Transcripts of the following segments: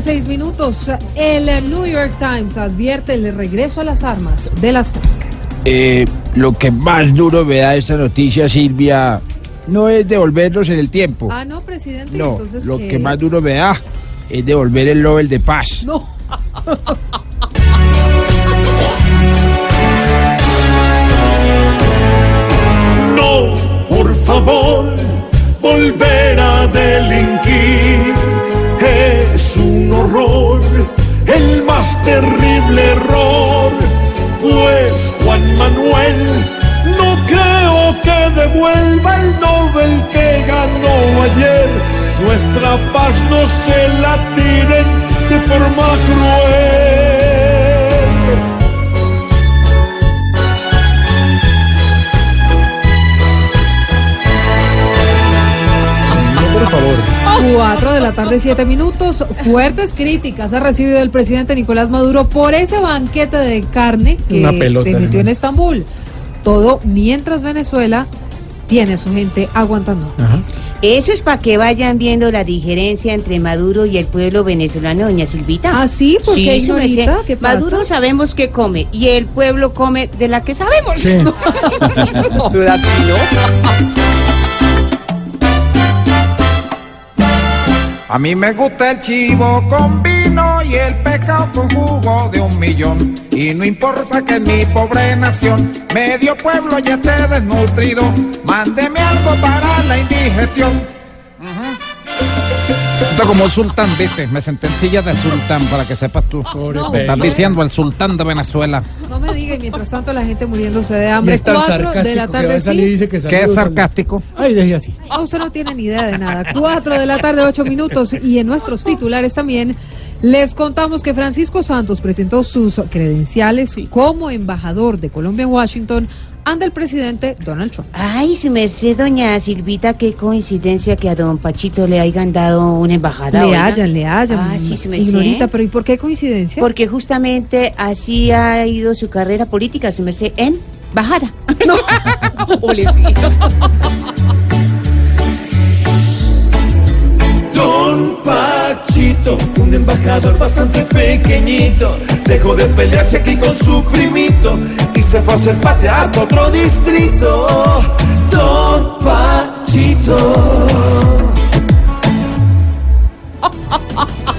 De 6 minutos. El New York Times advierte el regreso a las armas de las FARC. Eh, lo que más duro me da esta noticia, Silvia, no es devolverlos en el tiempo. Ah, no, presidente. no, entonces, lo ¿qué que más duro me da es devolver el Nobel de Paz. No. No, por favor, volver a delinquir es un horror, el más terrible error. Pues Juan Manuel, no creo que devuelva el Nobel que ganó ayer. Nuestra paz no se la tiren de forma cruel. 4 de la tarde, 7 minutos. Fuertes críticas ha recibido el presidente Nicolás Maduro por ese banquete de carne que pelota, se metió sí. en Estambul. Todo mientras Venezuela tiene a su gente aguantando. Eso es para que vayan viendo la diferencia entre Maduro y el pueblo venezolano, doña Silvita. ¿Ah, sí? ¿Por qué, su merced. señorita? ¿Qué pasa? Maduro sabemos que come y el pueblo come de la que sabemos. Sí. A mí me gusta el chivo con vino y el pecado con jugo de un millón. Y no importa que mi pobre nación medio pueblo ya esté desnutrido, mándeme algo para la indigestión. Esto como sultán, viste, me senté en silla de sultán para que sepas tú. no, me están no. diciendo el sultán de Venezuela. No me diga, y mientras tanto la gente muriéndose de hambre. es tan 4 sarcástico de la que va tarde, a salir y sí. dice que Qué saludos, sarcástico. Ay, deje así. Ah, usted no tiene ni idea de nada. 4 de la tarde, 8 minutos. Y en nuestros titulares también les contamos que Francisco Santos presentó sus credenciales como embajador de Colombia en Washington ante el presidente Donald Trump. Ay, su merced, doña Silvita, qué coincidencia que a don Pachito le hayan dado una embajada. Le oiga. hallan, le hallan. Ah, sí, su merced. Ignorita, pero ¿y por qué coincidencia? Porque justamente así ha ido su carrera política, su merced, en bajada. No. Don Pachito fue un embajador bastante pequeñito. Dejó de pelearse aquí con su primito se fue a hacer patria hasta otro distrito. Don Pachito.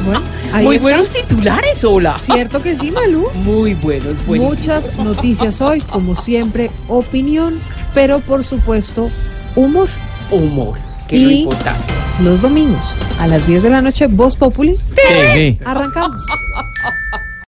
Bueno, ahí Muy está. buenos titulares, hola. Cierto que sí, Malú. Muy buenos, buenos. Muchas noticias hoy, como siempre, opinión, pero por supuesto, humor. humor, que es lo Y- importante. Los domingos a las 10 de la noche, Voz Populi. Sí. Arrancamos.